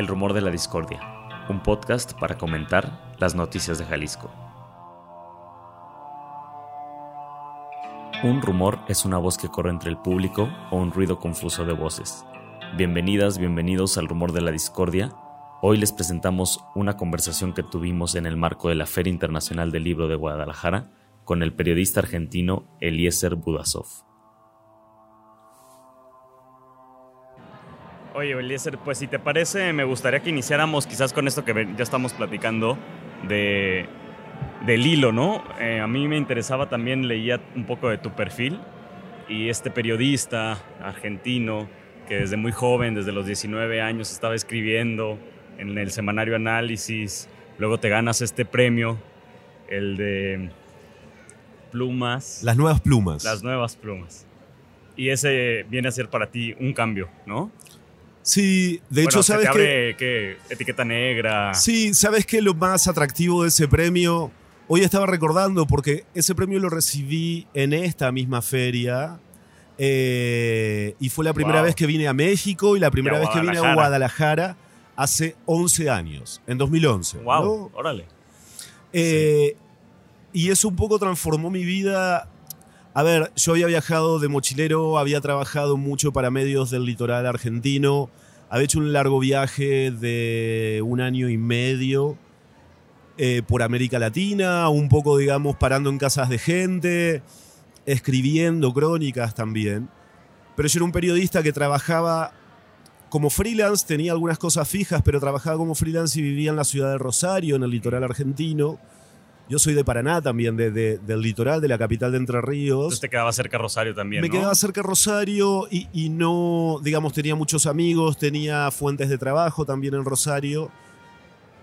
El Rumor de la Discordia, un podcast para comentar las noticias de Jalisco. Un rumor es una voz que corre entre el público o un ruido confuso de voces. Bienvenidas, bienvenidos al Rumor de la Discordia. Hoy les presentamos una conversación que tuvimos en el marco de la Feria Internacional del Libro de Guadalajara con el periodista argentino Eliezer Budasov. Oye, Eliezer, pues si te parece, me gustaría que iniciáramos quizás con esto que ya estamos platicando de, del hilo, ¿no? Eh, a mí me interesaba también, leía un poco de tu perfil y este periodista argentino que desde muy joven, desde los 19 años, estaba escribiendo en el semanario Análisis, luego te ganas este premio, el de plumas. Las nuevas plumas. Las nuevas plumas. Y ese viene a ser para ti un cambio, ¿no? Sí, de hecho, ¿sabes qué? Etiqueta negra. Sí, ¿sabes qué? Lo más atractivo de ese premio, hoy estaba recordando, porque ese premio lo recibí en esta misma feria. Eh, y fue la primera vez que vine a México y la primera vez que vine a Guadalajara hace 11 años, en 2011. ¡Wow! Órale. Eh, y eso un poco transformó mi vida. A ver, yo había viajado de mochilero, había trabajado mucho para medios del litoral argentino, había hecho un largo viaje de un año y medio eh, por América Latina, un poco, digamos, parando en casas de gente, escribiendo crónicas también. Pero yo era un periodista que trabajaba como freelance, tenía algunas cosas fijas, pero trabajaba como freelance y vivía en la ciudad de Rosario, en el litoral argentino. Yo soy de Paraná también, de, del litoral, de la capital de Entre Ríos. Entonces te quedaba cerca Rosario también. Me quedaba cerca Rosario y, y, no, digamos, tenía muchos amigos, tenía fuentes de trabajo también en Rosario.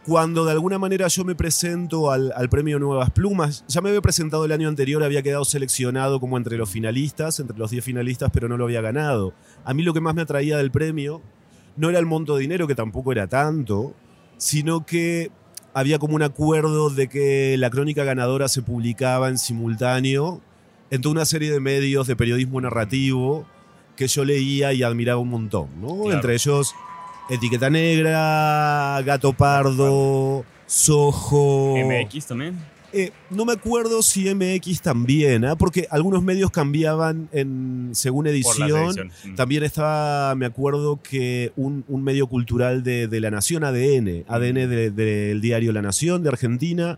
Cuando de alguna manera yo me presento al, al, premio Nuevas Plumas, ya me había presentado el año anterior, había quedado seleccionado como entre los finalistas, entre los 10 finalistas, pero no lo había ganado. A mí lo que más me atraía del premio no era el monto de dinero, que tampoco era tanto, sino que había como un acuerdo de que la crónica ganadora se publicaba en simultáneo en toda una serie de medios de periodismo narrativo que yo leía y admiraba un montón, ¿no? Entre ellos Etiqueta Negra, Gato Pardo, Soho. MX también. Eh, no me acuerdo si MX también, ¿eh? porque algunos medios cambiaban en, según edición. Mm. También estaba, me acuerdo que un, medio cultural de, La Nación, ADN, ADN mm. del diario La Nación de Argentina.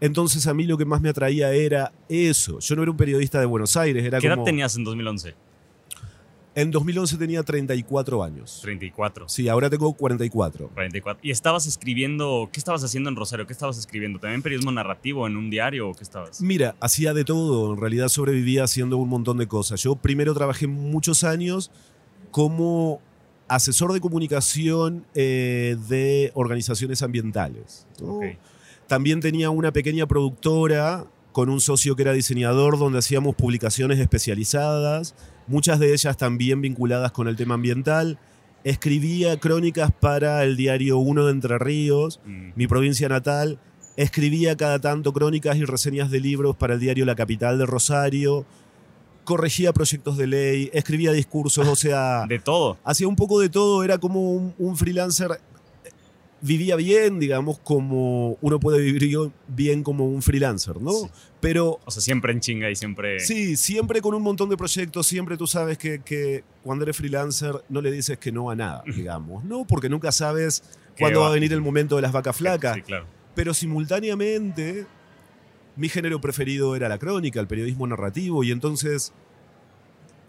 Entonces a mí lo que más me atraía era eso. Yo no era un periodista de Buenos Aires. Era ¿Qué edad tenías en 2011? En 2011 tenía 34 años. 34. Sí, ahora tengo 44. 44. ¿Y estabas escribiendo, qué estabas haciendo en Rosario? ¿Qué estabas escribiendo? ¿También periodismo narrativo en un diario o qué estabas? Mira, hacía de todo. En realidad sobrevivía haciendo un montón de cosas. Yo primero trabajé muchos años como asesor de comunicación eh, de organizaciones ambientales. También tenía una pequeña productora con un socio que era diseñador donde hacíamos publicaciones especializadas muchas de ellas también vinculadas con el tema ambiental. Escribía crónicas para el diario Uno de Entre Ríos, mm. mi provincia natal. Escribía cada tanto crónicas y reseñas de libros para el diario La Capital de Rosario. Corregía proyectos de ley, escribía discursos, o sea... De todo. Hacía un poco de todo, era como un freelancer vivía bien, digamos, como uno puede vivir bien como un freelancer, ¿no? Pero... O sea, siempre en chinga y siempre... Sí, siempre con un montón de proyectos, siempre tú sabes que, cuando eres freelancer no le dices que no a nada, digamos, ¿no? Porque nunca sabes cuándo va? a venir el momento de las vacas flacas. Sí, claro. Pero simultáneamente, mi género preferido era la crónica, el periodismo narrativo, y entonces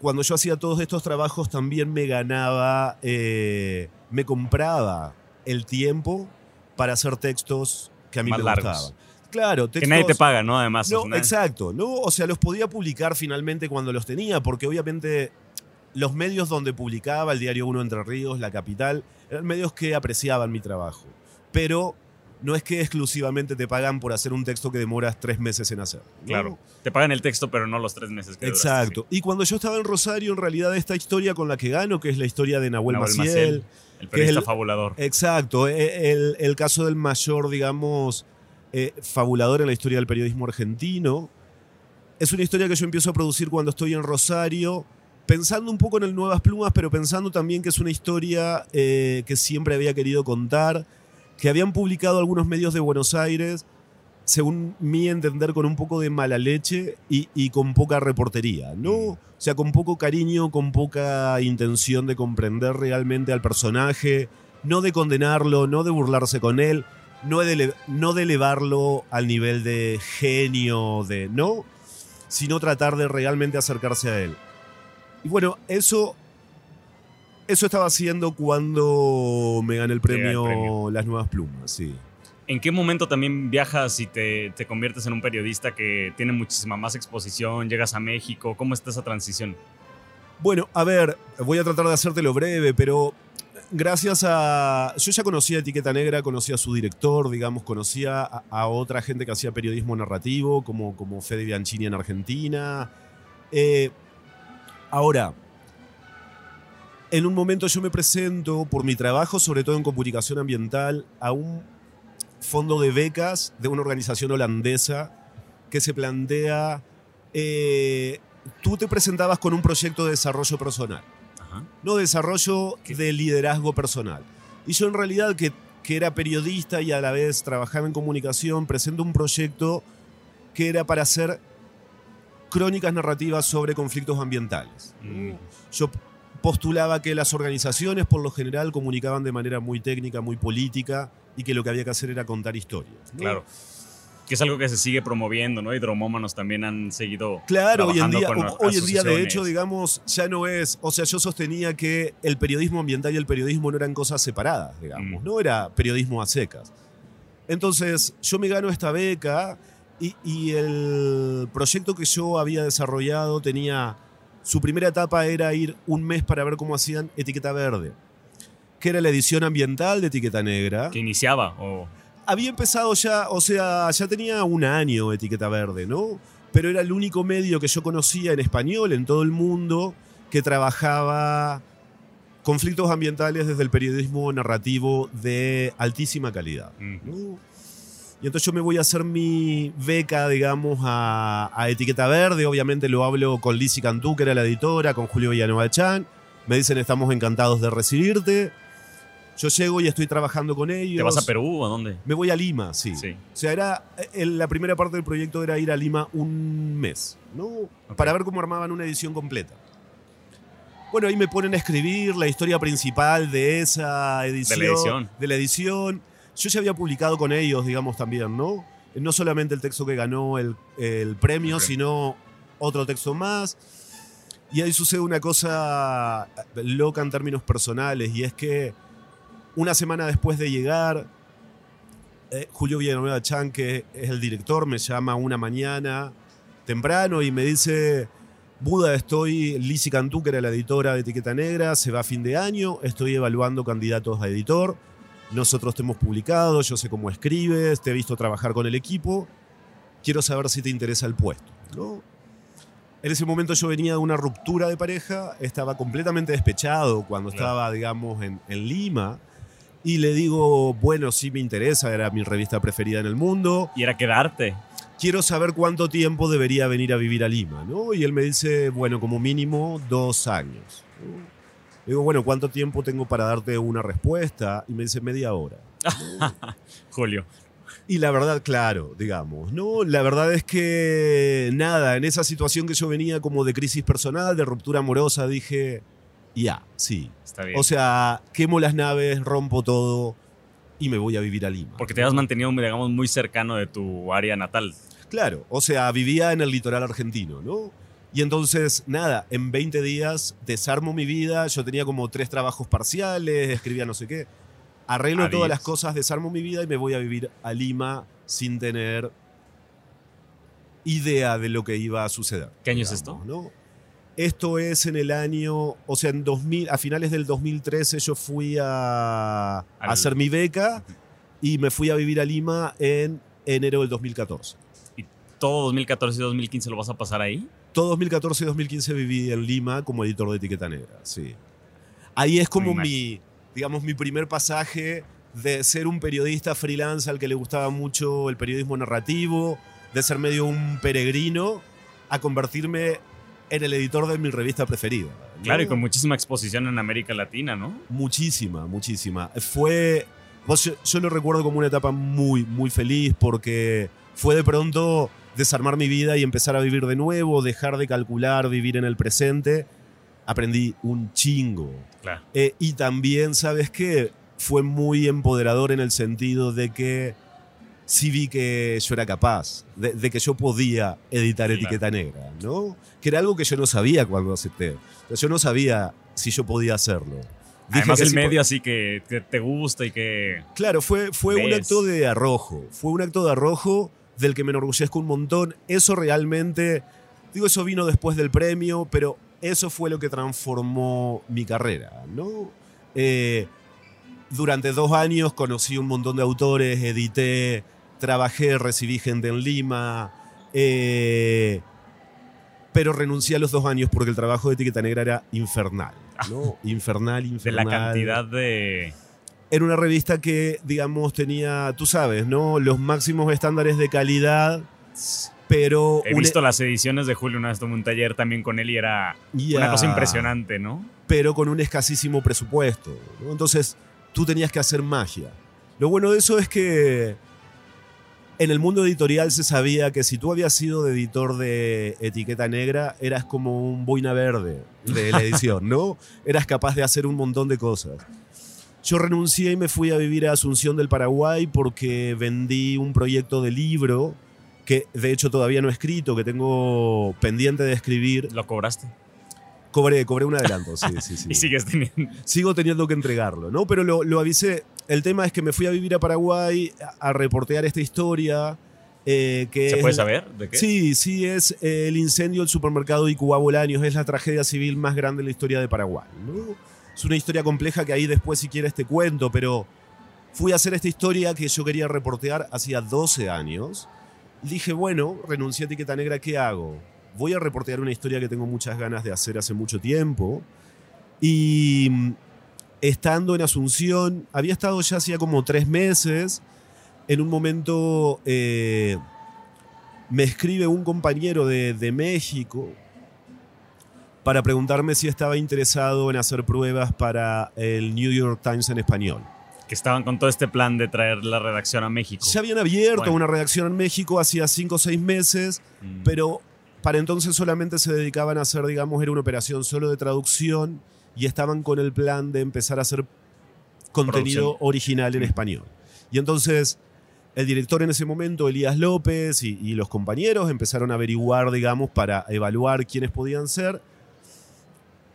cuando yo hacía todos estos trabajos también me ganaba, eh, me compraba el tiempo para hacer textos que a mí me gustaban. Claro, textos, que nadie te paga, ¿no? Además. No, exacto, ¿no? O sea, los podía publicar finalmente cuando los tenía, porque obviamente los medios donde publicaba, el diario Uno Entre Ríos, La Capital, eran medios que apreciaban mi trabajo. Pero no es que exclusivamente te pagan por hacer un texto que demoras tres meses en hacer. Claro. Te pagan el texto, pero no los tres meses que Exacto. y cuando yo estaba en Rosario, en realidad, esta historia con la que gano, que es la historia de Nahuel, Maciel el periodista fabulador. Exacto, e, el, caso del mayor, digamos, eh, fabulador en la historia del periodismo argentino. Es una historia que yo empiezo a producir cuando estoy en Rosario pensando un poco en el Nuevas Plumas, pero pensando también que es una historia eh, que siempre había querido contar, que habían publicado algunos medios de Buenos Aires, según mi entender, con un poco de mala leche y, y con poca reportería, ¿no? Mm. O sea, con poco cariño, con poca intención de comprender realmente al personaje, no de condenarlo, no de burlarse con él, no de, no de elevarlo al nivel de genio, de no, sino tratar de realmente acercarse a él. Y bueno, eso, eso estaba haciendo cuando me gané el Llega el premio, premio. Las Nuevas Plumas, sí. ¿En qué momento también viajas y te, te conviertes en un periodista que tiene muchísima más exposición? ¿Llegas a México? ¿Cómo está esa transición? Bueno, a ver, voy a tratar de hacértelo breve, pero gracias a... Yo ya conocía Etiqueta Negra, conocía a su director, digamos, conocía a, otra gente que hacía periodismo narrativo, como, como Fede Bianchini en Argentina. Eh, ahora, en un momento yo me presento por mi trabajo, sobre todo en comunicación ambiental, a un fondo de becas de una organización holandesa que se plantea... eh, tú te presentabas con un proyecto de desarrollo personal, Ajá. no desarrollo ¿Qué? de liderazgo personal. Y yo en realidad, que, que era periodista y a la vez trabajaba en comunicación, presento un proyecto que era para hacer crónicas narrativas sobre conflictos ambientales. Mm. Yo postulaba que las organizaciones por lo general comunicaban de manera muy técnica, muy política, y que lo que había que hacer era contar historias. ¿no? Claro. Que es algo que se sigue promoviendo, ¿no? Y dromómanos también han seguido. Claro, hoy en día, con hoy en día de hecho, digamos, ya no es, o sea, yo sostenía que el periodismo ambiental y el periodismo no eran cosas separadas, digamos, Mm. no era periodismo a secas. Entonces, yo me gano esta beca y, y el proyecto que yo había desarrollado tenía, su primera etapa era ir un mes para ver cómo hacían Etiqueta Verde, que era la edición ambiental de Etiqueta Negra Que iniciaba. O, había empezado ya, o sea, ya tenía un año etiqueta verde, ¿no? Pero era el único medio que yo conocía en español en todo el mundo que trabajaba conflictos ambientales desde el periodismo narrativo de altísima calidad. ¿no? Y entonces yo me voy a hacer mi beca, digamos, a, a Etiqueta Verde. Obviamente lo hablo con Lizzie Cantú, que era la editora, con Julio Villanueva Chan. Me dicen, estamos encantados de recibirte. Yo llego y estoy trabajando con ellos. ¿Te vas a Perú o a dónde? Me voy a Lima, sí. Sí. O sea, era, la primera parte del proyecto era ir a Lima un mes, ¿no? Para ver cómo armaban una edición completa. Bueno, ahí me ponen a escribir la historia principal de esa edición. edición. De la edición. Yo ya había publicado con ellos, digamos, también, ¿no? No solamente el texto que ganó el, el premio, sino otro texto más. Y ahí sucede una cosa loca en términos personales, y es que una semana después de llegar, eh, Julio Villanueva Chan, que es el director, me llama una mañana temprano y me dice, Buda, estoy, Lizzie Cantú, que era la editora de Etiqueta Negra, se va a fin de año, estoy evaluando candidatos a editor, nosotros te hemos publicado, yo sé cómo escribes, te he visto trabajar con el equipo, quiero saber si te interesa el puesto. ¿no? En ese momento yo venía de una ruptura de pareja, estaba completamente despechado cuando Claro. estaba, digamos, en, en Lima. Y le digo, bueno, sí me interesa, era mi revista preferida en el mundo. Y era quedarte. Quiero saber cuánto tiempo debería venir a vivir a Lima, ¿no? Y él me dice, bueno, como mínimo dos años. ¿no? Le digo, bueno, ¿cuánto tiempo tengo para darte una respuesta? Y me dice, media hora. Julio. Y la verdad, claro, digamos, ¿no? La verdad es que nada, en esa situación que yo venía como de crisis personal, de ruptura amorosa, dije, ya, sí. Está bien. O sea, quemo las naves, rompo todo y me voy a vivir a Lima. Porque te has mantenido, digamos, muy cercano de tu área natal. Claro, o sea, vivía en el litoral argentino, ¿no? Y entonces, nada, en 20 días desarmo mi vida, yo tenía como tres trabajos parciales, escribía no sé qué, arreglo todas las cosas, desarmo mi vida y me voy a vivir a Lima sin tener idea de lo que iba a suceder. ¿Qué año es esto? ¿no? Esto es en el año, o sea, en 2000, a finales del 2013 yo fui a, a hacer mi beca y me fui a vivir a Lima en enero del 2014. Todo 2014 y 2015 lo vas a pasar ahí. Todo 2014 y 2015 viví en Lima como editor de Etiqueta Negra, sí. Ahí es como mi, digamos, mi primer pasaje de ser un periodista freelance al que le gustaba mucho el periodismo narrativo, de ser medio un peregrino, a convertirme en el editor de mi revista preferida. ¿no? Claro, y con muchísima exposición en América Latina, ¿no? Muchísima, muchísima. Fue. yo, yo lo recuerdo como una etapa muy, muy feliz porque fue de pronto desarmar mi vida y empezar a vivir de nuevo, dejar de calcular, vivir en el presente. Aprendí un chingo. Claro. Eh, y también, ¿sabes qué? Fue muy empoderador en el sentido de que sí vi que yo era capaz, de, de que yo podía editar Claro. etiqueta negra, ¿no? Que era algo que yo no sabía cuando acepté. Yo no sabía si yo podía hacerlo. Dije Además el medio así que, que te gusta y que... Claro, fue, fue un acto de arrojo. Fue un acto de arrojo del que me enorgullezco un montón. Eso realmente, digo, eso vino después del premio, pero eso fue lo que transformó mi carrera, ¿no? Eh, durante dos años conocí un montón de autores, edité, trabajé, recibí gente en Lima, eh, pero renuncié a los dos años porque el trabajo de etiqueta negra era infernal, ¿no? Infernal, De infernal la cantidad de... era una revista que, digamos, tenía, tú sabes, ¿no? Los máximos estándares de calidad, pero... He visto las ediciones de Julio, una vez tomé un taller también con él y era una cosa impresionante, ¿no? Pero con un escasísimo presupuesto. ¿no? Entonces, tú tenías que hacer magia. Lo bueno de eso es que en el mundo editorial se sabía que si tú habías sido de editor de etiqueta negra, eras como un boina verde de la edición, ¿no? Eras capaz de hacer un montón de cosas. Yo renuncié y me fui a vivir a Asunción del Paraguay porque vendí un proyecto de libro que de hecho todavía no he escrito, que tengo pendiente de escribir. Lo cobraste. Cobré, cobré un adelanto, sí, sí, sí. Y sigues teniendo... Sigo teniendo que entregarlo, ¿no? Pero lo, lo avisé. El tema es que me fui a vivir a Paraguay a, a reportear esta historia. eh, que ¿Se puede saber de qué? Sí, sí, es eh, el incendio del supermercado Icubá Bolaños. Es la tragedia civil más grande de la historia de Paraguay. ¿no? Es una historia compleja que ahí después, si quieres, te cuento, pero fui a hacer esta historia que yo quería reportear hacía 12 años. Dije, bueno, renuncié a Etiqueta Negra, ¿qué hago? Voy a reportear una historia que tengo muchas ganas de hacer hace mucho tiempo. Y mm, estando en Asunción, había estado ya hacía como tres meses. En un momento eh, me escribe un compañero de, de México para preguntarme si estaba interesado en hacer pruebas para el New York Times en español. Que estaban con todo este plan de traer la redacción a México. Ya habían abierto Bueno. una redacción en México hacía cinco o seis meses, Mm. pero para entonces solamente se dedicaban a hacer, digamos, era una operación solo de traducción y estaban con el plan de empezar a hacer contenido Producción. original en español. Y entonces el director en ese momento, Elías López, y, y los compañeros empezaron a averiguar, digamos, para evaluar quiénes podían ser.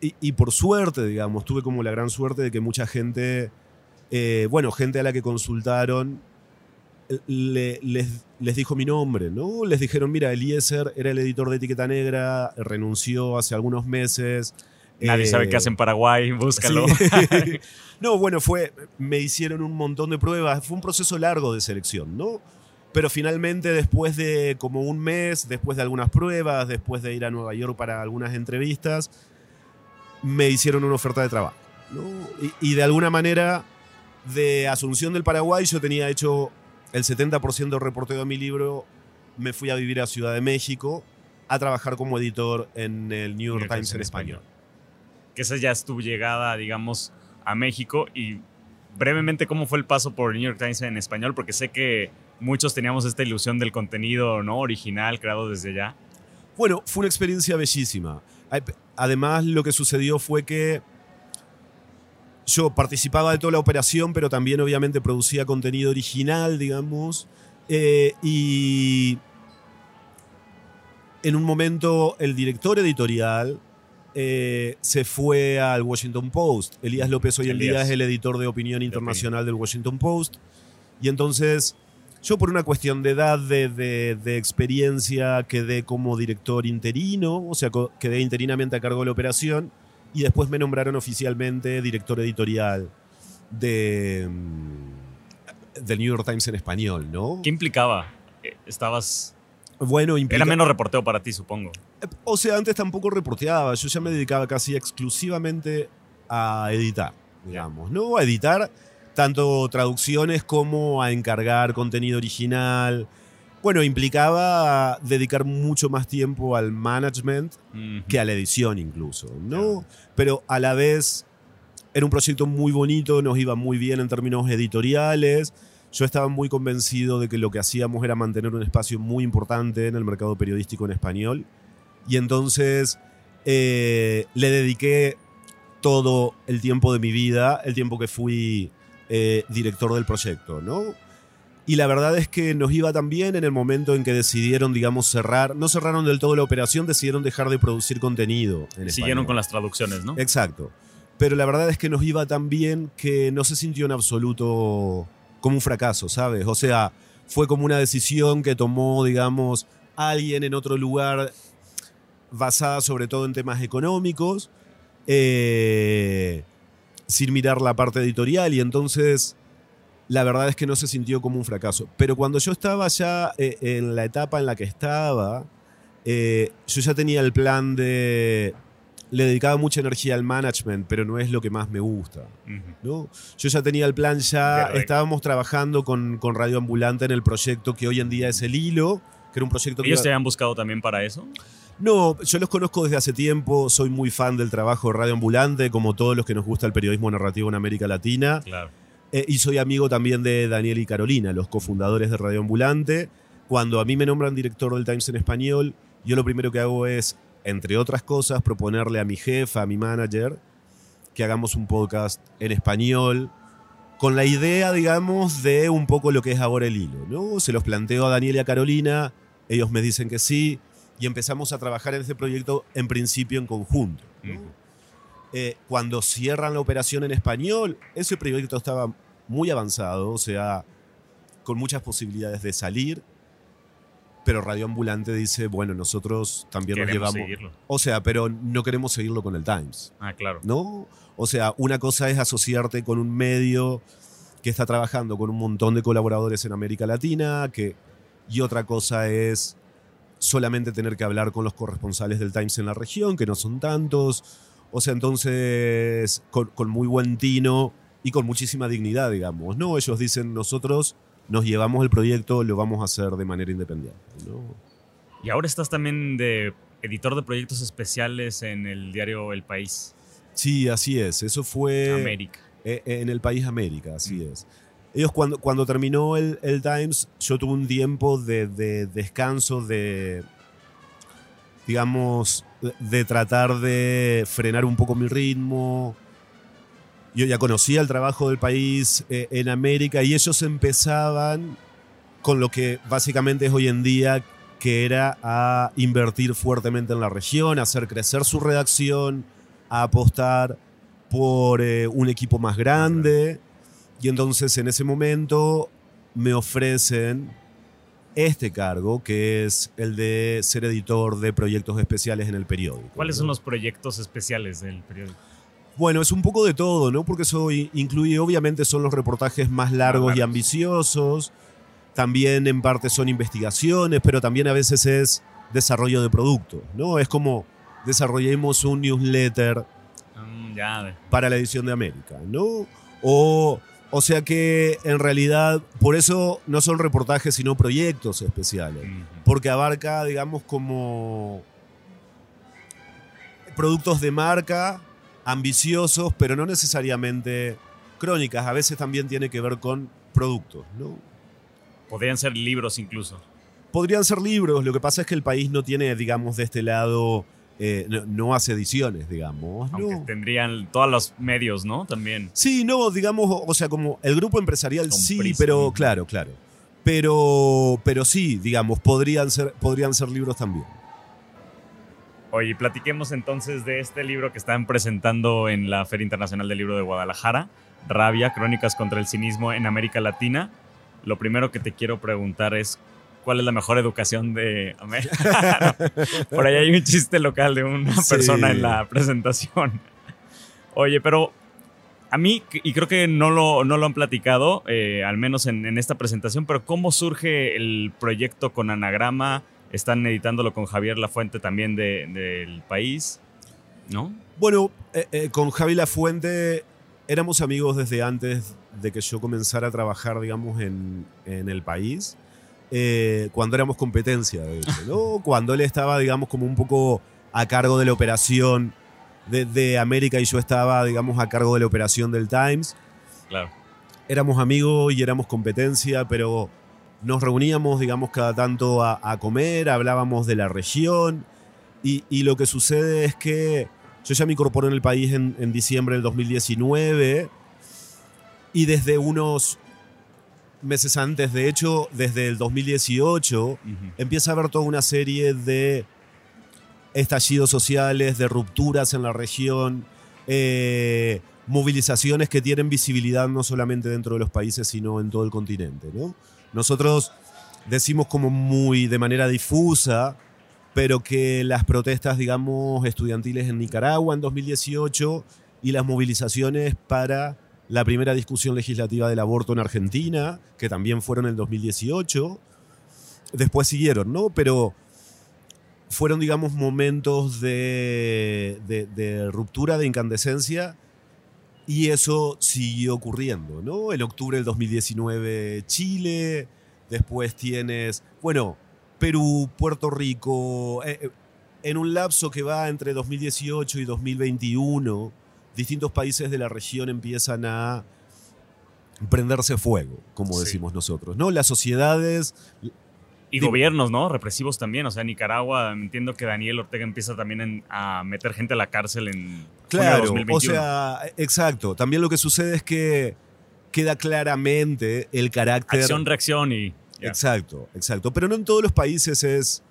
Y, y por suerte, digamos, tuve como la gran suerte de que mucha gente, eh, bueno, gente a la que consultaron, eh, le- les, les dijo mi nombre, ¿no? Les dijeron, mira, Eliezer era el editor de Etiqueta Negra, renunció hace algunos meses. Nadie eh, sabe qué hace en Paraguay, búscalo. Sí. no, bueno, fue. Me hicieron un montón de pruebas. Fue un proceso largo de selección, ¿no? Pero finalmente, después de como un mes, después de algunas pruebas, después de ir a Nueva York para algunas entrevistas, me hicieron una oferta de trabajo. ¿no? Y, y de alguna manera, de Asunción del Paraguay, yo tenía hecho el 70% del reporteo de mi libro. Me fui a vivir a Ciudad de México a trabajar como editor en el New York Times en español. que esa ya es tu llegada, digamos, a México. Y brevemente, ¿cómo fue el paso por New York Times en español? Porque sé que muchos teníamos esta ilusión del contenido no original creado desde allá. Bueno, fue una experiencia bellísima. Además, lo que sucedió fue que yo participaba de toda la operación, pero también obviamente producía contenido original, digamos. Eh, y en un momento el director editorial eh, se fue al Washington Post. Elías López hoy en día es el editor de opinión internacional del Washington Post. Y entonces yo por una cuestión de edad, de, de- de experiencia, quedé como director interino, o sea, quedé interinamente a cargo de la operación y después me nombraron oficialmente director editorial de, mm, del New York Times en español, ¿no? ¿Qué implicaba? Eh, Estabas... Bueno, implica- Era menos reporteo para ti, supongo. O sea, antes tampoco reporteaba, yo ya me dedicaba casi exclusivamente a editar, digamos, ¿no? A editar tanto traducciones como a encargar contenido original. Bueno, implicaba dedicar mucho más tiempo al management que a la edición incluso, ¿no? Pero a la vez era un proyecto muy bonito, nos iba muy bien en términos editoriales. Yo estaba muy convencido de que lo que hacíamos era mantener un espacio muy importante en el mercado periodístico en español. Y entonces eh, le dediqué todo el tiempo de mi vida, el tiempo que fui eh, director del proyecto, ¿no? Y la verdad es que nos iba tan bien en el momento en que decidieron, digamos, cerrar. No cerraron del todo la operación, decidieron dejar de producir contenido. En Siguieron español. con las traducciones, ¿no? Exacto. Pero la verdad es que nos iba tan bien que no se sintió en absoluto como un fracaso, ¿sabes? O sea, fue como una decisión que tomó, digamos, alguien en otro lugar basada sobre todo en temas económicos, eh, sin mirar la parte editorial y entonces la verdad es que no se sintió como un fracaso. Pero cuando yo estaba ya eh, en la etapa en la que estaba, eh, yo ya tenía el plan de... Le dedicaba mucha energía al management, pero no es lo que más me gusta. ¿no? Yo ya tenía el plan, ya Correcto. estábamos trabajando con, con Radio Ambulante en el proyecto que hoy en día es el Hilo, que era un proyecto que... ¿Ellos te habían buscado también para eso? No, yo los conozco desde hace tiempo, soy muy fan del trabajo de Radio Ambulante, como todos los que nos gusta el periodismo narrativo en América Latina. Claro. Eh, y soy amigo también de Daniel y Carolina, los cofundadores de Radio Ambulante. Cuando a mí me nombran director del Times en español, yo lo primero que hago es, entre otras cosas, proponerle a mi jefa, a mi manager, que hagamos un podcast en español, con la idea, digamos, de un poco lo que es ahora el hilo. ¿no? Se los planteo a Daniel y a Carolina, ellos me dicen que sí, y empezamos a trabajar en este proyecto en principio en conjunto. Eh, cuando cierran la operación en español, ese proyecto estaba muy avanzado, o sea, con muchas posibilidades de salir, pero Radio Ambulante dice, bueno, nosotros también nos llevamos... seguirlo. O sea, pero no queremos seguirlo con el Times, Ah, claro. ¿no? O sea, una cosa es asociarte con un medio que está trabajando con un montón de colaboradores en América Latina, que, y otra cosa es solamente tener que hablar con los corresponsales del Times en la región, que no son tantos. O sea, entonces, con, con muy buen tino y con muchísima dignidad, digamos, ¿no? Ellos dicen, nosotros nos llevamos el proyecto, lo vamos a hacer de manera independiente, ¿no? Y ahora estás también de editor de proyectos especiales en el diario El País, Sí, así es. Eso fue América. eh, en el país América, así Mm. es. Ellos cuando, cuando terminó el, el Times, yo tuve un tiempo de, de descanso, de, digamos, de, tratar de frenar un poco mi ritmo. Yo ya conocía el trabajo del país eh, en América y ellos empezaban con lo que básicamente es hoy en día, que era a invertir fuertemente en la región, a hacer crecer su redacción, a apostar por eh, un equipo más grande. Y entonces en ese momento me ofrecen este cargo, que es el de ser editor de proyectos especiales en el periódico. ¿Cuáles ¿no? son los proyectos especiales del periódico? Bueno, es un poco de todo, ¿no? Porque eso incluye, obviamente, son los reportajes más largos y ambiciosos. También en parte son investigaciones, pero también a veces es desarrollo de productos, ¿no? Es como desarrollemos un newsletter Mm, ya, para la edición de América, ¿no? O, o sea que en realidad, por eso no son reportajes, sino proyectos especiales. Porque abarca, digamos, como productos de marca, ambiciosos, pero no necesariamente crónicas. A veces también tiene que ver con productos, ¿no? Podrían ser libros incluso. Podrían ser libros, lo que pasa es que el país no tiene, digamos, de este lado, eh, no, hace ediciones, digamos. Aunque ¿no? tendrían todos los medios, ¿no? También. Sí, no, digamos, o sea, como el grupo empresarial Con sí, prisa, pero claro, claro. Pero, pero sí, digamos, podrían ser, podrían ser libros también. Oye, platiquemos entonces de este libro que están presentando en la Feria Internacional del Libro de Guadalajara, Rabia, Crónicas contra el Cinismo en América Latina. Lo primero que te quiero preguntar es, ¿cuál es la mejor educación de América? Por ahí hay un chiste local de una Sí. persona en la presentación. Oye, pero a mí, y creo que no lo, no lo han platicado, eh, al menos en, en esta presentación, pero ¿cómo surge el proyecto con Anagrama? Están editándolo con Javier Lafuente también de- del país, ¿no? Bueno, eh, eh, con Javi Lafuente éramos amigos desde antes de que yo comenzara a trabajar, digamos, en, en el país. Eh, cuando éramos competencia, de hecho, ¿no? Cuando él estaba, digamos, como un poco a cargo de la operación de, de América y yo estaba, digamos, a cargo de la operación del Times. Claro. Éramos amigos y éramos competencia, pero nos reuníamos, digamos, cada tanto a, a comer, hablábamos de la región y, y lo que sucede es que yo ya me incorporé en el país en, en diciembre del 2019 y desde unos meses antes, de hecho, desde el 2018, Ujú. empieza a haber toda una serie de estallidos sociales, de rupturas en la región, eh, movilizaciones que tienen visibilidad no solamente dentro de los países, sino en todo el continente. ¿no? Nosotros decimos como muy de manera difusa, pero que las protestas, digamos, estudiantiles en Nicaragua en 2018 y las movilizaciones para la primera discusión legislativa del aborto en Argentina, que también fueron en el 2018, después siguieron, ¿no? Pero fueron, digamos, momentos de, ruptura, de incandescencia, y eso siguió ocurriendo, ¿no? En octubre del 2019 Chile, después tienes, bueno, Perú, Puerto Rico, eh, eh, en un lapso que va entre 2018 y 2021, distintos países de la región empiezan a prenderse fuego, como Sí. decimos nosotros, ¿no? Las sociedades Y gobiernos, ¿no? Represivos también. O sea, Nicaragua, entiendo que Daniel Ortega empieza también en- a meter gente a la cárcel en junio de Claro, 2021. o sea, exacto. También lo que sucede es que queda claramente el carácter. Acción, reacción y. Exacto, exacto. Pero no en todos los países es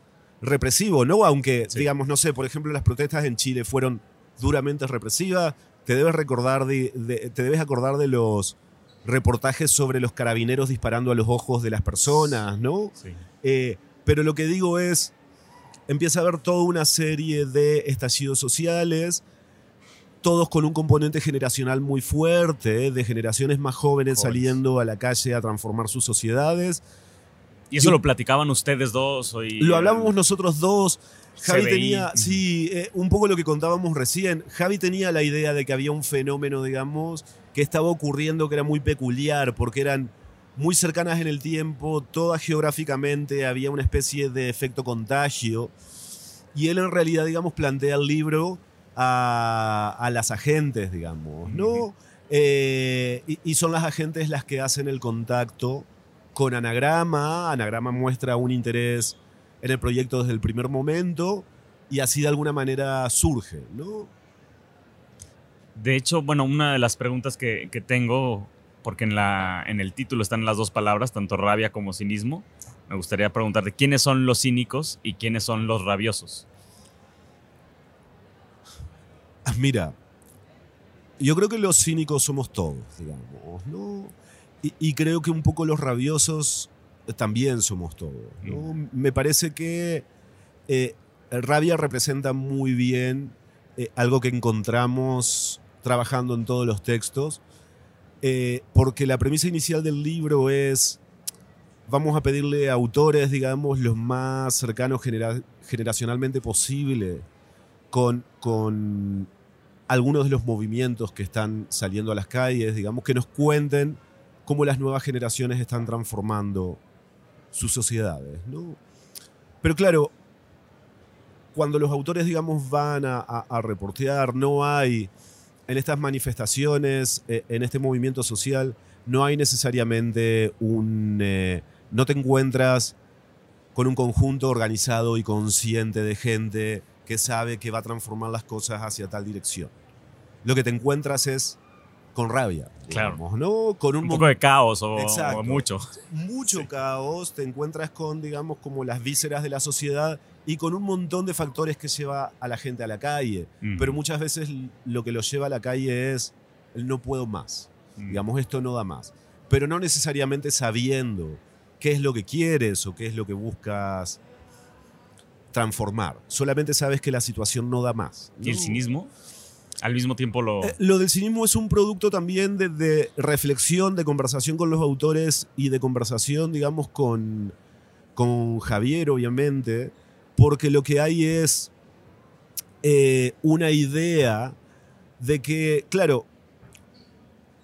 represivo, ¿no? Aunque, Sí. digamos, no sé, por ejemplo, las protestas en Chile fueron duramente represivas. Te debes recordar de, de- te debes acordar de los reportajes sobre los carabineros disparando a los ojos de las personas, ¿no? Sí. Eh, pero lo que digo es, empieza a haber toda una serie de estallidos sociales, todos con un componente generacional muy fuerte, de generaciones más jóvenes Jóvenes. saliendo a la calle a transformar sus sociedades. ¿Y eso Y- lo platicaban ustedes dos? o y- Lo hablábamos nosotros dos. Javi CBI. tenía, sí, eh, un poco lo que contábamos recién. Javi tenía la idea de que había un fenómeno, digamos, que estaba ocurriendo que era muy peculiar, porque eran muy cercanas en el tiempo, todas geográficamente, había una especie de efecto contagio. Y él en realidad, digamos, plantea el libro a, a las agentes, digamos, ¿no? Eh, y, y son las agentes las que hacen el contacto con Anagrama. Anagrama muestra un interés en el proyecto desde el primer momento y así de alguna manera surge, ¿no? De hecho, bueno, una de las preguntas que, que tengo, porque en, la, en el título están las dos palabras, tanto rabia como cinismo, me gustaría preguntarte quiénes son los cínicos y quiénes son los rabiosos. Ah, Mira, yo creo que los cínicos somos todos, digamos, ¿no? Y, y creo que un poco los rabiosos también somos todos, ¿no? Me parece que eh, rabia representa muy bien eh, algo que encontramos trabajando en todos los textos, eh, porque la premisa inicial del libro es, vamos a pedirle a autores, digamos, los más cercanos genera- generacionalmente posible, con, con algunos de los movimientos que están saliendo a las calles, digamos, que nos cuenten cómo las nuevas generaciones están transformando sus sociedades, ¿no? Pero claro, cuando los autores, digamos, van a, reportear, no hay en estas manifestaciones, eh, en este movimiento social, no hay necesariamente un... eh, no te encuentras con un conjunto organizado y consciente de gente que sabe que va a transformar las cosas hacia tal dirección. Lo que te encuentras es con rabia, Claro. digamos, ¿no? Con un, Un poco de caos o, Exacto. o mucho. mucho Sí. caos, te encuentras con, digamos, como las vísceras de la sociedad y con un montón de factores que lleva a la gente a la calle. Mm. Pero muchas veces lo que lo lleva a la calle es el no puedo más. Mm. Digamos, esto no da más. Pero no necesariamente sabiendo qué es lo que quieres o qué es lo que buscas transformar. Solamente sabes que la situación no da más. ¿Y el cinismo? Al mismo tiempo lo... Eh, Lo del cinismo es un producto también de, reflexión, de conversación con los autores y de conversación, digamos, con, con Javier, obviamente, porque lo que hay es eh, una idea de que, claro,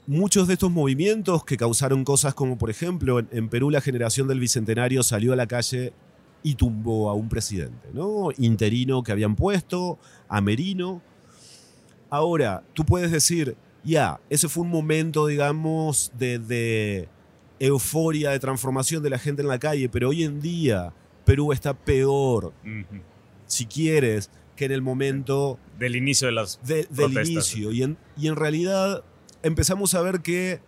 muchos de estos movimientos que causaron cosas como, por ejemplo, en, en Perú la generación del Bicentenario salió a la calle y tumbó a un presidente, ¿no? Interino que habían puesto, a Merino. Ahora, tú puedes decir, ya, ese fue un momento, digamos, de, de euforia, de transformación de la gente en la calle, pero hoy en día Perú está peor, si quieres, que en el momento Del inicio de las de- del inicio. Y en, y en realidad empezamos a ver que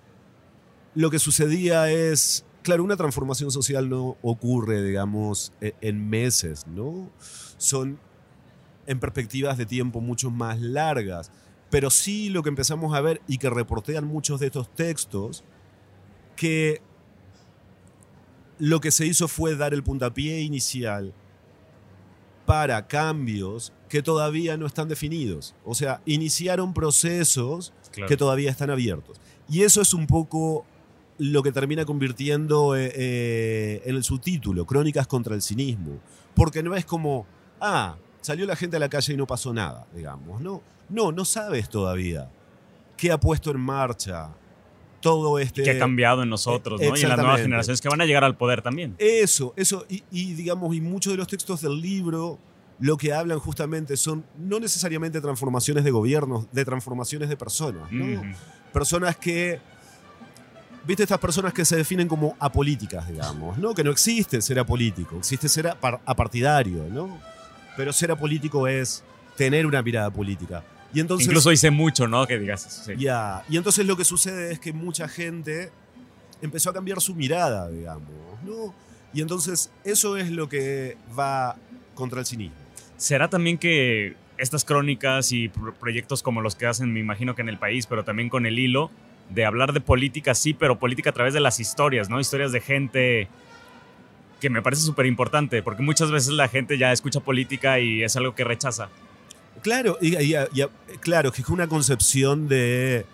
lo que sucedía es, claro, una transformación social no ocurre, digamos, e- en meses, ¿no? Son en perspectivas de tiempo mucho más largas. Pero sí lo que empezamos a ver y que reportean muchos de estos textos, que lo que se hizo fue dar el puntapié inicial para cambios que todavía no están definidos. O sea, iniciaron procesos Claro. que todavía están abiertos. Y eso es un poco lo que termina convirtiendo eh, eh, en el subtítulo, Crónicas contra el cinismo. Porque no es como, ah, salió la gente a la calle y no pasó nada, digamos. No, no, no sabes todavía qué ha puesto en marcha todo este... que ha cambiado en nosotros, ¿no? Y en las nuevas generaciones que van a llegar al poder también. Eso, eso, y, y, digamos, y muchos de los textos del libro lo que hablan justamente son no necesariamente transformaciones de gobiernos, de transformaciones de personas, ¿no? Personas que, viste, estas personas que se definen como apolíticas, digamos, ¿no? Que no existe ser apolítico, existe ser apar- apartidario, ¿no? Pero ser apolítico es tener una mirada política. Y entonces, Incluso hice mucho, ¿no? Que digas eso. sí. ya, y entonces lo que sucede es que mucha gente empezó a cambiar su mirada, digamos, ¿no? Y entonces eso es lo que va contra el cinismo. ¿Será también que estas crónicas y pro- proyectos como los que hacen, me imagino que en el país, pero también con el hilo de hablar de política, sí, pero política a través de las historias, ¿no? Historias de gente que me parece súper importante, porque muchas veces la gente ya escucha política y es algo que rechaza. Claro, y, y- y- claro, que es una concepción de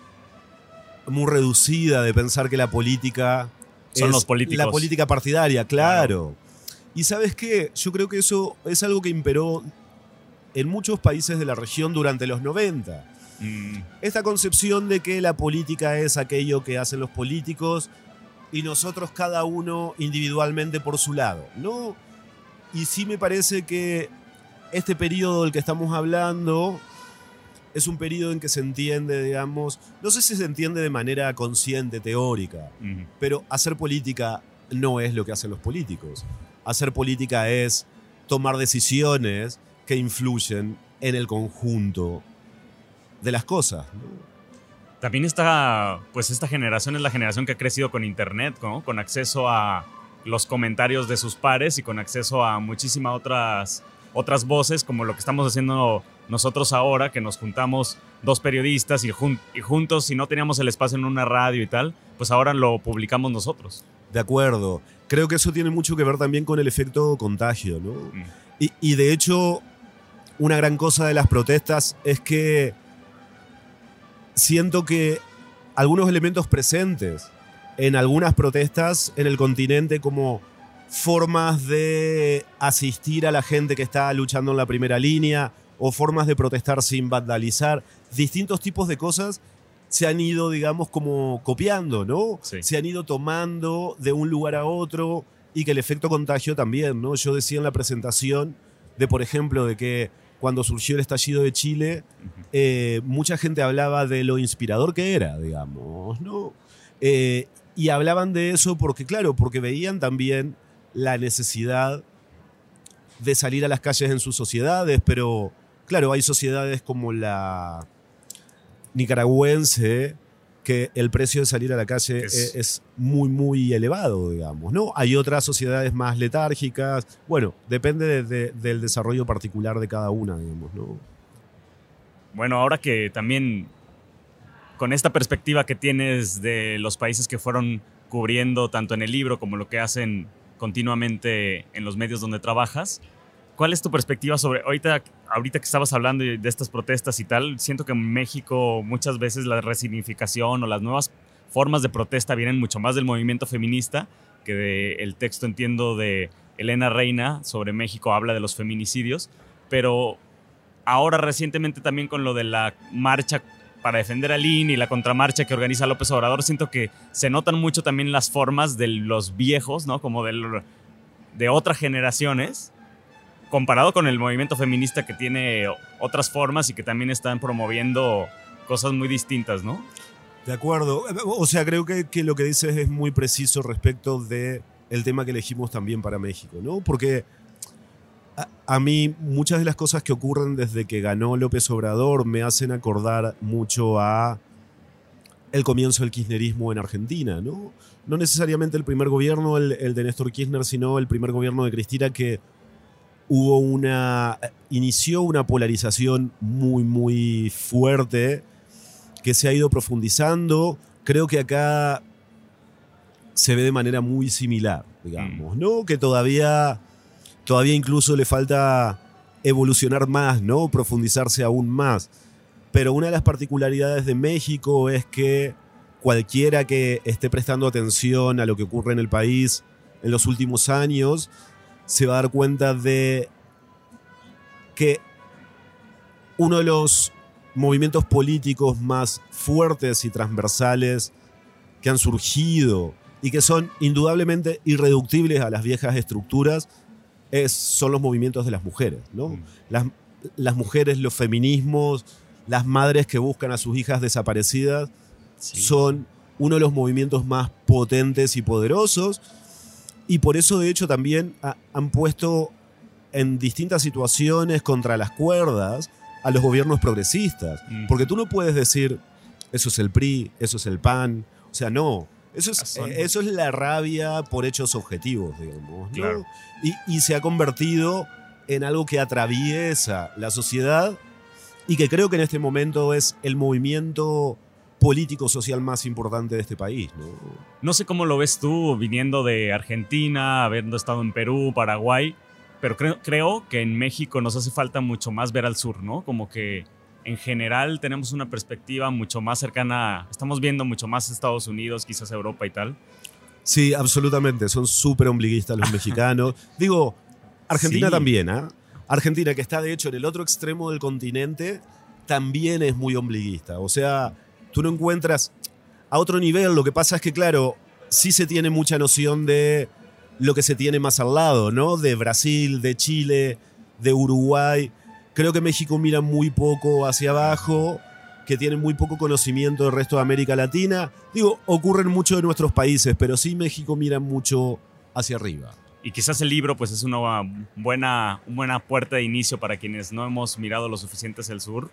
muy reducida de pensar que la política Son es los políticos. La política partidaria, claro. Y sabes qué, yo creo que eso es algo que imperó en muchos países de la región durante los 90. Mm, Esta concepción de que la política es aquello que hacen los políticos y nosotros cada uno individualmente por su lado, ¿no? Y sí me parece que este periodo del que estamos hablando es un periodo en que se entiende, digamos, no sé si se entiende de manera consciente, teórica, pero hacer política no es lo que hacen los políticos. Hacer política es tomar decisiones que influyen en el conjunto de las cosas. ¿no? También esta, pues esta generación es la generación que ha crecido con internet, ¿no? Con acceso a los comentarios de sus pares y con acceso a muchísimas otras, otras voces, como lo que estamos haciendo nosotros ahora, que nos juntamos dos periodistas y, jun- y juntos, si no teníamos el espacio en una radio y tal, pues ahora lo publicamos nosotros. De acuerdo. Creo que eso tiene mucho que ver también con el efecto contagio, ¿no? Mm. Y, y de hecho, una gran cosa de las protestas es que siento que algunos elementos presentes en algunas protestas en el continente como formas de asistir a la gente que está luchando en la primera línea o formas de protestar sin vandalizar, distintos tipos de cosas se han ido, digamos, como copiando, ¿no? Sí. Se han ido tomando de un lugar a otro y que el efecto contagio también, ¿no? Yo decía en la presentación de, por ejemplo, de que cuando surgió el estallido de Chile, eh, mucha gente hablaba de lo inspirador que era, digamos, ¿no? Eh, y hablaban de eso porque, claro, porque veían también la necesidad de salir a las calles en sus sociedades, pero, claro, hay sociedades como la nicaragüense que el precio de salir a la calle Es- es, muy, muy elevado, digamos, ¿no? Hay otras sociedades más letárgicas, bueno, depende de- de- del desarrollo particular de cada una, digamos, ¿no? Bueno, ahora que también con esta perspectiva que tienes de los países que fueron cubriendo tanto en el libro como lo que hacen continuamente en los medios donde trabajas, ¿cuál es tu perspectiva sobre ahorita, ahorita que estabas hablando de estas protestas y tal? Siento que en México muchas veces la resignificación o las nuevas formas de protesta vienen mucho más del movimiento feminista que del texto, entiendo, de Elena Reina sobre México habla de los feminicidios, pero ahora recientemente también con lo de la marcha para defender al INE y la contramarcha que organiza López Obrador, siento que se notan mucho también las formas de los viejos, ¿no? Como de, de otras generaciones, comparado con el movimiento feminista que tiene otras formas y que también están promoviendo cosas muy distintas, ¿no? De acuerdo. O sea, creo que, lo que dices es muy preciso respecto de tema que elegimos también para México, ¿no? Porque a, mí muchas de las cosas que ocurren desde que ganó López Obrador me hacen acordar mucho a el comienzo del kirchnerismo en Argentina, ¿no? No necesariamente el primer gobierno, el, el de Néstor Kirchner, sino el primer gobierno de Cristina que hubo una inició una polarización muy muy fuerte que se ha ido profundizando. Creo que acá se ve de manera muy similar, digamos, mm. ¿no? Que todavía, todavía incluso le falta evolucionar más, ¿no? Profundizarse aún más. Pero una de las particularidades de México es que cualquiera que esté prestando atención a lo que ocurre en el país en los últimos años, se va a dar cuenta de que uno de los movimientos políticos más fuertes y transversales que han surgido y que son indudablemente irreductibles a las viejas estructuras es, son los movimientos de las mujeres. ¿no? Mm. Las, las, mujeres, los feminismos, las madres que buscan a sus hijas desaparecidas son uno de los movimientos más potentes y poderosos y por eso de hecho también han puesto en distintas situaciones contra las cuerdas a los gobiernos progresistas. Mm. Porque tú no puedes decir, eso es el PRI, eso es el PAN. O sea, no. Eso es, ah, eso es la rabia por hechos objetivos, digamos. Y, se ha convertido en algo que atraviesa la sociedad y que creo que en este momento es el movimiento político-social más importante de este país. ¿no? no sé cómo lo ves tú viniendo de Argentina, habiendo estado en Perú, Paraguay pero creo, creo que en México nos hace falta mucho más ver al sur, ¿no? Como que en general tenemos una perspectiva mucho más cercana, estamos viendo mucho más Estados Unidos, quizás Europa y tal. Sí, absolutamente, son súper ombliguistas los mexicanos. Digo, Argentina también, ¿ah? Argentina, que está de hecho en el otro extremo del continente, también es muy ombliguista. O sea, tú no encuentras a otro nivel, lo que pasa es que, claro, sí se tiene mucha noción de lo que se tiene más al lado, ¿no? De Brasil, de Chile, de Uruguay. Creo que México mira muy poco hacia abajo, que tiene muy poco conocimiento del resto de América Latina. Digo, ocurre en muchos de nuestros países, pero sí México mira mucho hacia arriba. Y quizás el libro pues es una buena, buena puerta de inicio para quienes no hemos mirado lo suficiente hacia el sur,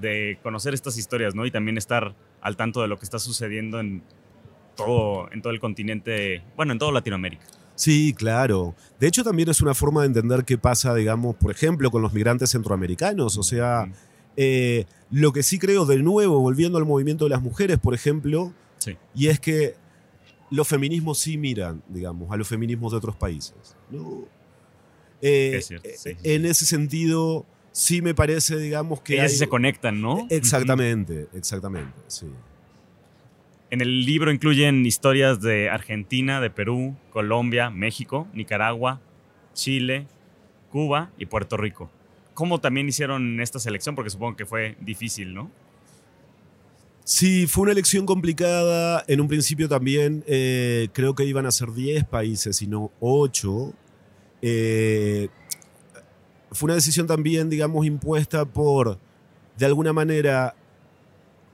de conocer estas historias, ¿no? Y también estar al tanto de lo que está sucediendo en todo, en todo el continente, bueno, en toda Latinoamérica. Sí, claro. De hecho, también es una forma de entender qué pasa, digamos, por ejemplo, con los migrantes centroamericanos. O sea, eh, lo que sí creo, de nuevo, volviendo al movimiento de las mujeres, por ejemplo, y es que los feminismos sí miran, digamos, a los feminismos de otros países. Eh, eh, en ese sentido, sí me parece, digamos, que... Ellas se conectan, ¿no? Exactamente, exactamente, sí. En el libro incluyen historias de Argentina, de Perú, Colombia, México, Nicaragua, Chile, Cuba y Puerto Rico. ¿Cómo también hicieron esta selección? Porque supongo que fue difícil, ¿no? Sí, fue una elección complicada. En un principio también eh, creo que iban a ser 10 países y no 8. Eh, fue una decisión también, digamos, impuesta por, de alguna manera,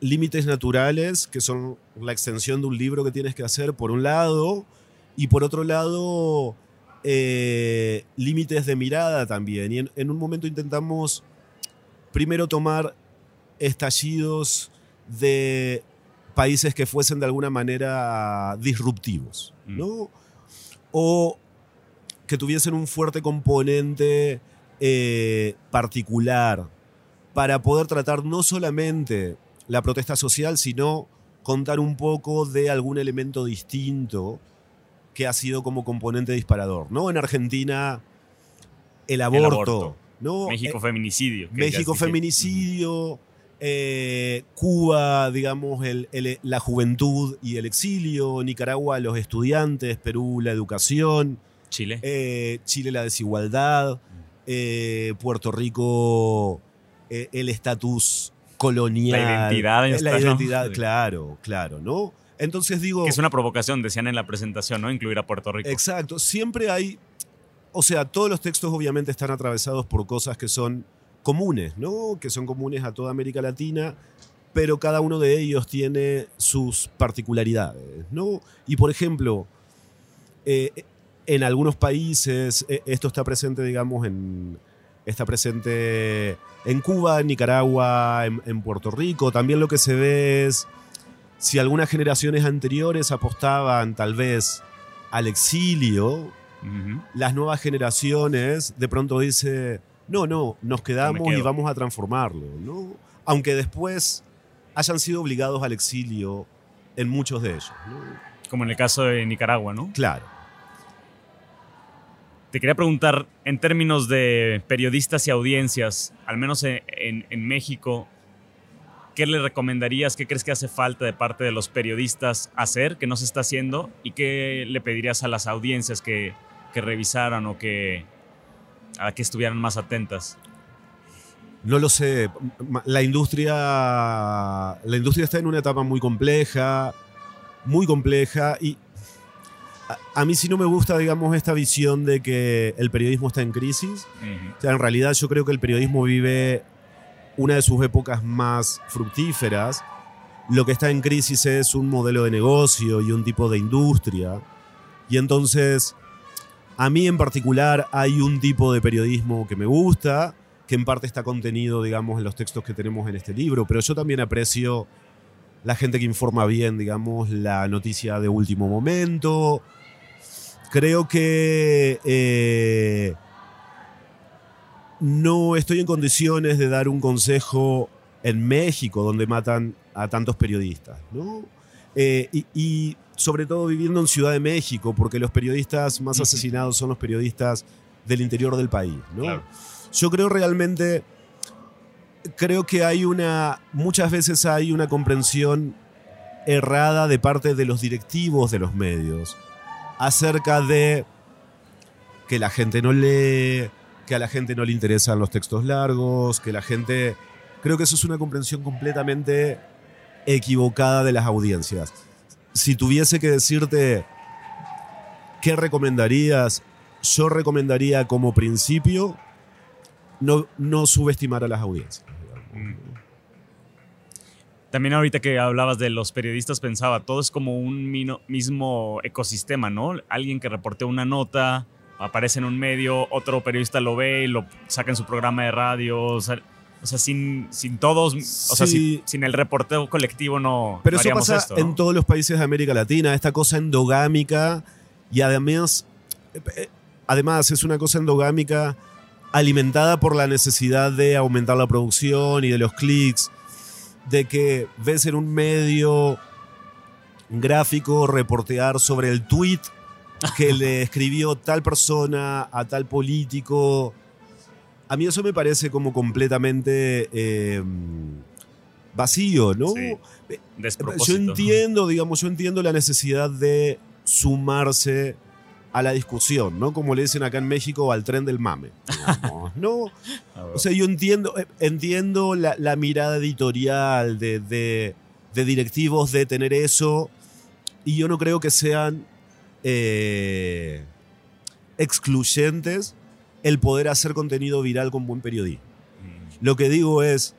límites naturales, que son la extensión de un libro que tienes que hacer por un lado, y por otro lado, eh, límites de mirada también. Y en, un momento intentamos primero tomar estallidos de países que fuesen de alguna manera disruptivos, mm. ¿no? O que tuviesen un fuerte componente eh, particular para poder tratar no solamente la protesta social, sino contar un poco de algún elemento distinto que ha sido como componente disparador. ¿no? En Argentina, el aborto. ¿no? México eh, feminicidio. México feminicidio. Eh, Cuba, digamos, la juventud y el exilio, Nicaragua, los estudiantes, Perú, la educación, Chile, eh, Chile, la desigualdad, Puerto Rico, el estatus colonial. La identidad. la está, ¿no? identidad, claro, claro, ¿no? Entonces digo... Que es una provocación, decían en la presentación, ¿no? Incluir a Puerto Rico. Exacto, siempre hay, o sea, todos los textos obviamente están atravesados por cosas que son comunes, ¿no? Que son comunes a toda América Latina, pero cada uno de ellos tiene sus particularidades, ¿no? Y por ejemplo, eh, en algunos países, eh, esto está presente, digamos, en, está presente en Cuba, en Nicaragua, en, en Puerto Rico. También lo que se ve es si algunas generaciones anteriores apostaban tal vez al exilio, las nuevas generaciones de pronto dice, no, no, nos quedamos y quedo". vamos a transformarlo, ¿no? Aunque después hayan sido obligados al exilio en muchos de ellos, ¿no? Como en el caso de Nicaragua, ¿no? Claro. Te quería preguntar, en términos de periodistas y audiencias, al menos en, México, ¿qué le recomendarías, qué crees que hace falta de parte de los periodistas hacer, que no se está haciendo? ¿Y qué le pedirías a las audiencias que, que revisaran o a que estuvieran más atentas? No lo sé. La industria, la industria está en una etapa muy compleja, muy compleja y a, a mí sí no me gusta, digamos, esta visión de que el periodismo está en crisis. Ujú. O sea, en realidad yo creo que el periodismo vive una de sus épocas más fructíferas. Lo que está en crisis es un modelo de negocio y un tipo de industria. Y entonces, a mí en particular hay un tipo de periodismo que me gusta, que en parte está contenido, digamos, en los textos que tenemos en este libro, pero yo también aprecio la gente que informa bien, digamos, la noticia de último momento. Creo que eh, no estoy en condiciones de dar un consejo en México, donde matan a tantos periodistas, ¿no? Eh, y, y sobre todo viviendo en Ciudad de México, porque los periodistas más asesinados son los periodistas del interior del país, ¿no? Claro. Yo creo realmente, creo que hay una, muchas veces hay una comprensión errada de parte de los directivos de los medios acerca de que la gente no lee, que a la gente no le interesan los textos largos, que la gente... Creo que eso es una comprensión completamente equivocada de las audiencias. Si tuviese que decirte qué recomendarías, yo recomendaría como principio no, subestimar a las audiencias. También ahorita que hablabas de los periodistas pensaba, todo es como un mismo ecosistema, ¿no? Alguien que reportea una nota, aparece en un medio, otro periodista lo ve y lo saca en su programa de radio, o sea, o sea, sin, sin todos, o sea, sin, sin el reporteo colectivo no, Pero no eso pasa esto, ¿no? en todos los países de América Latina, esta cosa endogámica y además, eh, eh, además es una cosa endogámica alimentada por la necesidad de aumentar la producción y de los clics, de que ves en un medio gráfico reportear sobre el tweet que le escribió tal persona a tal político. A mí eso me parece como completamente eh, vacío, ¿no? Sí. Yo Despropósito. entiendo, digamos, yo entiendo la necesidad de sumarse a la discusión, ¿no? Como le dicen acá en México, al tren del mame. digamos, ¿no? O sea, yo entiendo, eh, entiendo la, la mirada editorial de, de- de directivos de tener eso, y yo no creo que sean eh, excluyentes el poder hacer contenido viral con buen periodismo. Mm. Lo que digo es,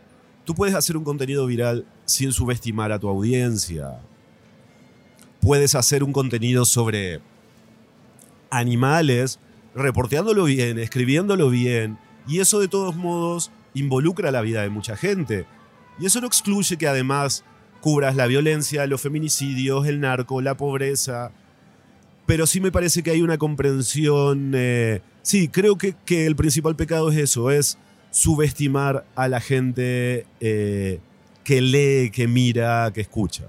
tú puedes hacer un contenido viral sin subestimar a tu audiencia. Puedes hacer un contenido sobre animales, reporteándolo bien, escribiéndolo bien, y eso de todos modos involucra la vida de mucha gente. Y eso no excluye que además cubras la violencia, los feminicidios, el narco, la pobreza. Pero sí me parece que hay una comprensión... eh, sí, creo que, que el principal pecado es eso, es subestimar a la gente eh, que lee, que mira, que escucha.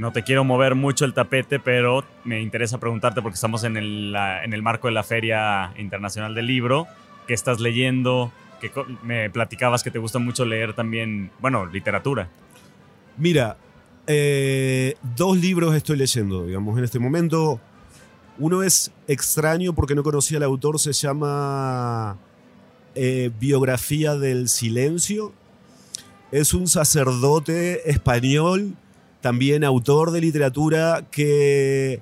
No te quiero mover mucho el tapete, pero me interesa preguntarte porque estamos en el, en el marco de la Feria Internacional del Libro. ¿Qué estás leyendo? Que me platicabas que te gusta mucho leer también, bueno, literatura. Mira, eh, dos libros estoy leyendo, digamos, en este momento. Uno es extraño porque no conocía al autor, se llama eh, Biografía del Silencio. Es un sacerdote español, también autor de literatura, que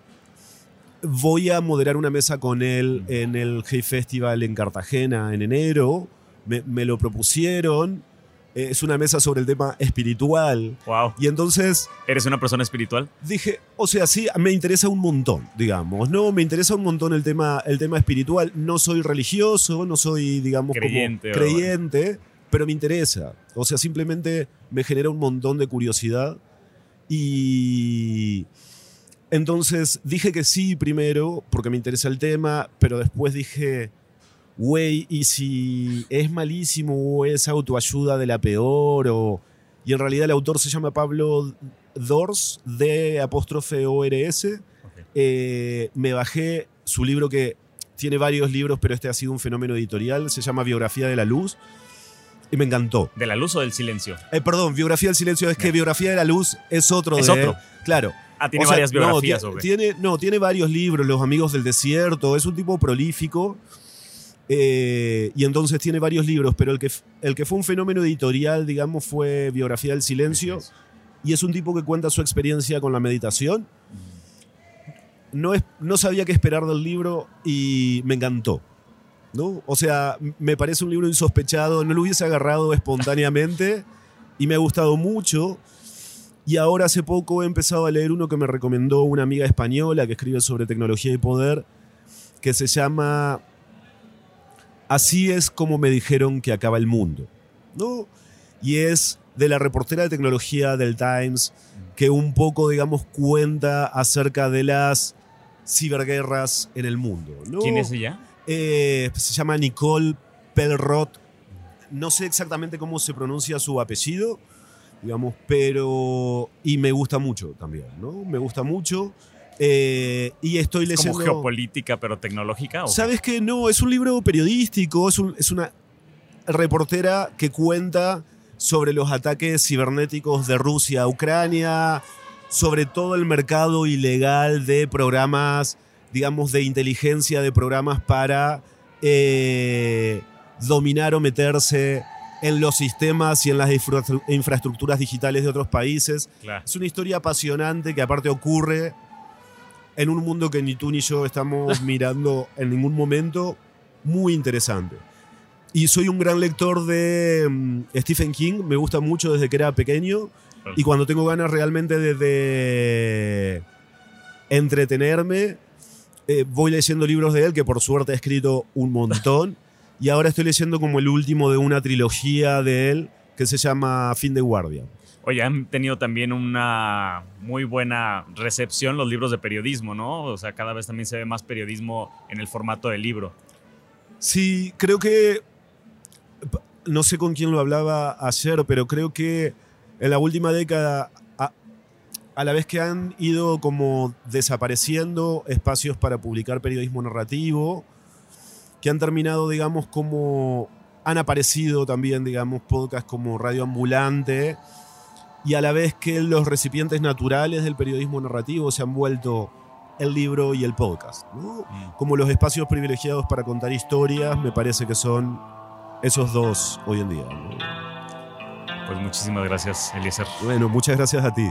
voy a moderar una mesa con él en el Hey Festival en Cartagena en enero. Me, me lo propusieron. Eh, Es una mesa sobre el tema espiritual. Wow. Y entonces ¿Eres una persona espiritual? dije, o sea, sí, me interesa un montón, digamos, ¿no? Me interesa un montón el tema, el tema espiritual. No soy religioso, no soy, digamos, como Creyente o- creyente, pero me interesa. O sea, simplemente me genera un montón de curiosidad. Y entonces dije que sí primero, porque me interesa el tema, pero después dije, güey, ¿y si es malísimo o es autoayuda de la peor? O... Y en realidad el autor se llama Pablo Dors, de apóstrofe ORS. Eh, me bajé su libro que tiene varios libros, pero este ha sido un fenómeno editorial, se llama Biografía de la Luz. Y me encantó. ¿De la luz o del silencio? Eh, perdón, Biografía del Silencio, es que Biografía de la Luz es otro Es de otro. Claro. Ah, tiene O sea, varias no, biografías. ti- ¿o qué? tiene, no, tiene varios libros, Los Amigos del Desierto, es un tipo prolífico. eh, y entonces tiene varios libros, pero el que, el que fue un fenómeno editorial, digamos, fue Biografía del Silencio. Y es un tipo que cuenta su experiencia con la meditación. No, es, no sabía qué esperar del libro y me encantó. ¿No? O sea, me parece un libro insospechado, no lo hubiese agarrado espontáneamente y me ha gustado mucho. Y ahora hace poco he empezado a leer uno que me recomendó una amiga española que escribe sobre tecnología y poder, que se llama Así es como me dijeron que acaba el mundo. ¿no? Y es de la reportera de tecnología del Times, que un poco, digamos, cuenta acerca de las ciberguerras en el mundo. ¿Quién es ella? Eh, se llama Nicole Pelrot. No sé exactamente cómo se pronuncia su apellido, digamos, pero. Y me gusta mucho también, ¿no? Me gusta mucho. Eh, y estoy ¿Es como leyendo. geopolítica, pero tecnológica? ¿o? ¿Sabes qué? No, es un libro periodístico, es, un- es una reportera que cuenta sobre los ataques cibernéticos de Rusia a Ucrania, sobre todo el mercado ilegal de programas, digamos, de inteligencia, de programas para eh, dominar o meterse en los sistemas y en las infra- infraestructuras digitales de otros países. Claro. Es una historia apasionante que aparte ocurre en un mundo que ni tú ni yo estamos mirando en ningún momento. Muy interesante. Y soy un gran lector de mm, Stephen King, me gusta mucho desde que era pequeño. Y cuando tengo ganas realmente de, de entretenerme, eh, voy leyendo libros de él, que por suerte he escrito un montón. y ahora estoy leyendo como el último de una trilogía de él que se llama Fin de Guardia. Oye, han tenido también una muy buena recepción los libros de periodismo, ¿no? O sea, cada vez también se ve más periodismo en el formato de libro. Sí, creo que. No sé con quién lo hablaba ayer, pero creo que en la última década, a, la vez que han ido como desapareciendo espacios para publicar periodismo narrativo, que han terminado, digamos, como. Han aparecido también, digamos, podcasts como Radio Ambulante, y a la vez que los recipientes naturales del periodismo narrativo se han vuelto el libro y el podcast. ¿no? como los espacios privilegiados para contar historias, me parece que son esos dos hoy en día. ¿no? Pues muchísimas gracias, Eliezer. Bueno, muchas gracias a ti.